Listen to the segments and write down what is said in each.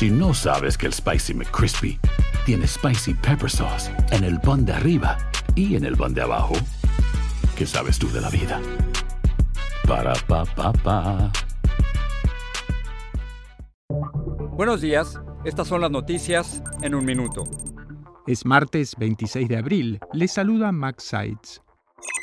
Si no sabes que el Spicy McCrispy tiene Spicy Pepper Sauce en el pan de arriba y en el pan de abajo, ¿qué sabes tú de la vida? Para, pa, pa, pa. Buenos días, estas son las noticias en un minuto. Es martes 26 de abril. Les saluda Max Sides.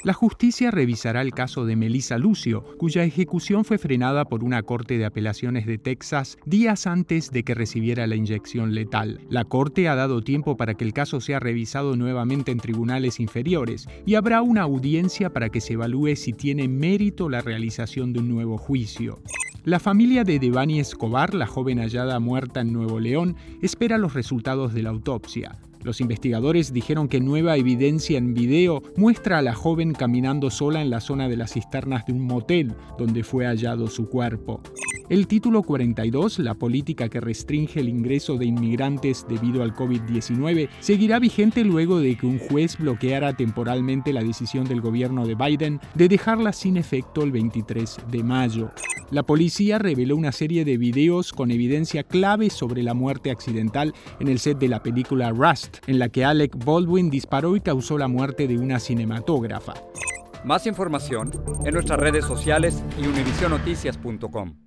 La justicia revisará el caso de Melissa Lucio, cuya ejecución fue frenada por una corte de apelaciones de Texas días antes de que recibiera la inyección letal. La corte ha dado tiempo para que el caso sea revisado nuevamente en tribunales inferiores y habrá una audiencia para que se evalúe si tiene mérito la realización de un nuevo juicio. La familia de Devani Escobar, la joven hallada muerta en Nuevo León, espera los resultados de la autopsia. Los investigadores dijeron que nueva evidencia en video muestra a la joven caminando sola en la zona de las cisternas de un motel donde fue hallado su cuerpo. El título 42, la política que restringe el ingreso de inmigrantes debido al COVID-19, seguirá vigente luego de que un juez bloqueara temporalmente la decisión del gobierno de Biden de dejarla sin efecto el 23 de mayo. La policía reveló una serie de videos con evidencia clave sobre la muerte accidental en el set de la película Rust, en la que Alec Baldwin disparó y causó la muerte de una cinematógrafa. Más información en nuestras redes sociales y univisionoticias.com.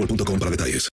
boostmobile.com para detalles.